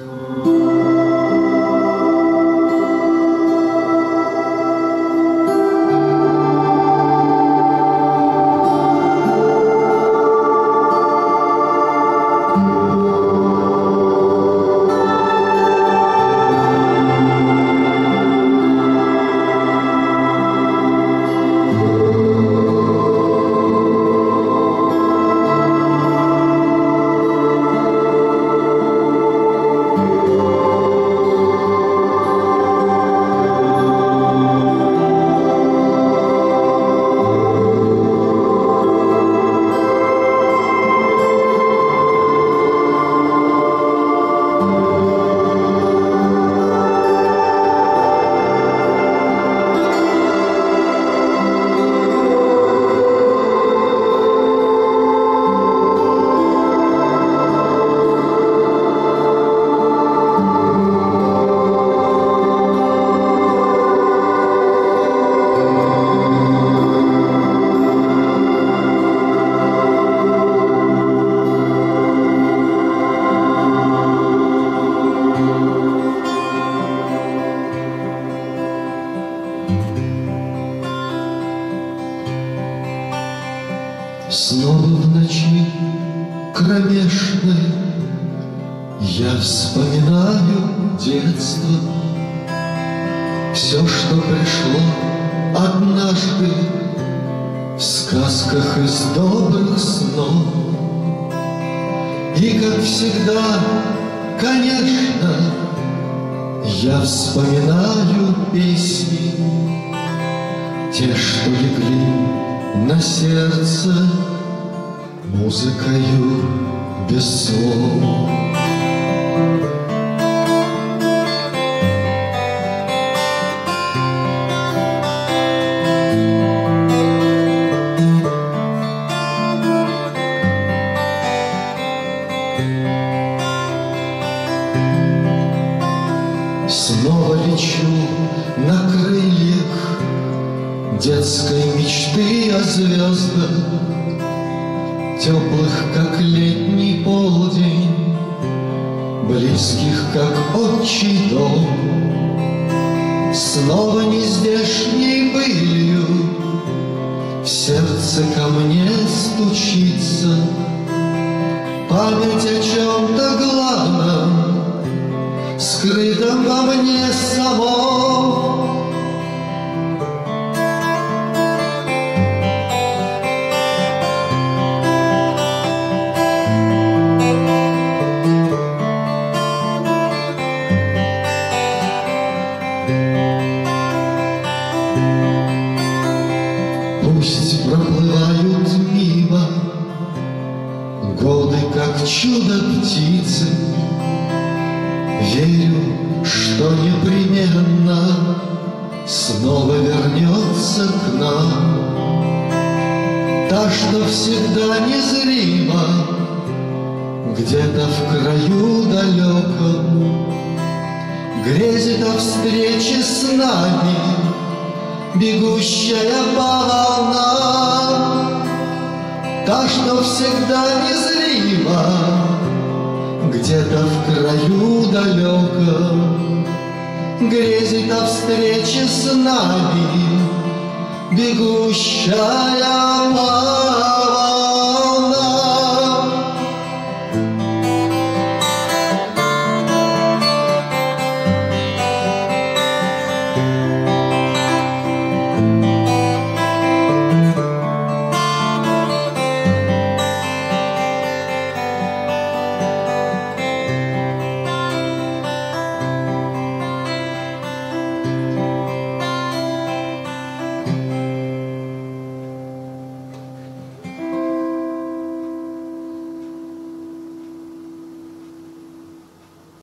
Amen. Снова в ночи кромешной Я вспоминаю детство. Все, что пришло однажды В сказках из добрых снов. И, как всегда, конечно, Я вспоминаю песни Те, что легли на сердце музыкою без слов. Снова лечу на крыльях детской мечты о звездах, Теплых, как летний полдень, Близких, как отчий дом. Снова нездешней былью В сердце ко мне стучится Память о чем-то главном, Скрытом во мне самом. Как чудо птицы. Верю, что непременно Снова вернется к нам. Та, что всегда незрима Где-то в краю далеком Грезит о встрече с нами бегущая по волнам, Та, что всегда незрима, где-то в краю далеком, Грезит о встрече с нами, бегущая волнам.